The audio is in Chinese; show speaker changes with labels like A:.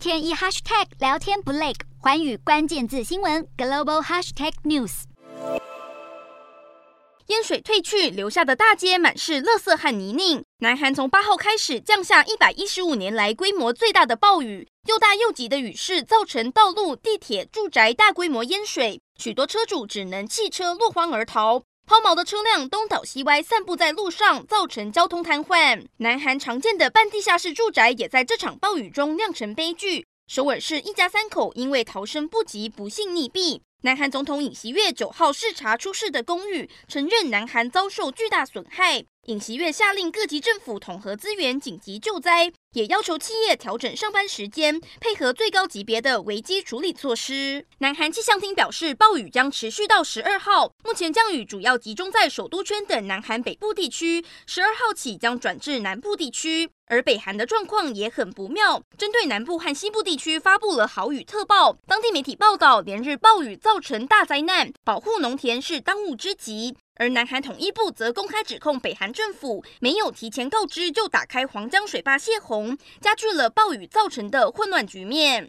A: 天一 hashtag 聊天不累，寰宇关键字新闻 global hashtag news。
B: 淹水退去，留下的大街满是垃圾和泥泞。南韩从八号开始降下一百一十五年来规模最大的暴雨，又大又急的雨势造成道路、地铁、住宅大规模淹水，许多车主只能弃车落荒而逃。抛锚的车辆东倒西歪，散布在路上，造成交通瘫痪。南韩常见的半地下室住宅也在这场暴雨中酿成悲剧。首尔市一家三口因为逃生不及，不幸溺毙。南韩总统尹锡悦九号视察出事的公寓，承认南韩遭受巨大损害。尹锡悦下令各级政府统合资源，紧急救灾，也要求企业调整上班时间，配合最高级别的危机处理措施。南韩气象厅表示，暴雨将持续到十二号，目前降雨主要集中在首都圈等南韩北部地区，十二号起将转至南部地区。而北韩的状况也很不妙，针对南部和西部地区发布了豪雨特报。当地媒体报道，连日暴雨造成大灾难，保护农田是当务之急。而南韩统一部则公开指控北韩政府没有提前告知就打开黄江水坝泄洪，加剧了暴雨造成的混乱局面。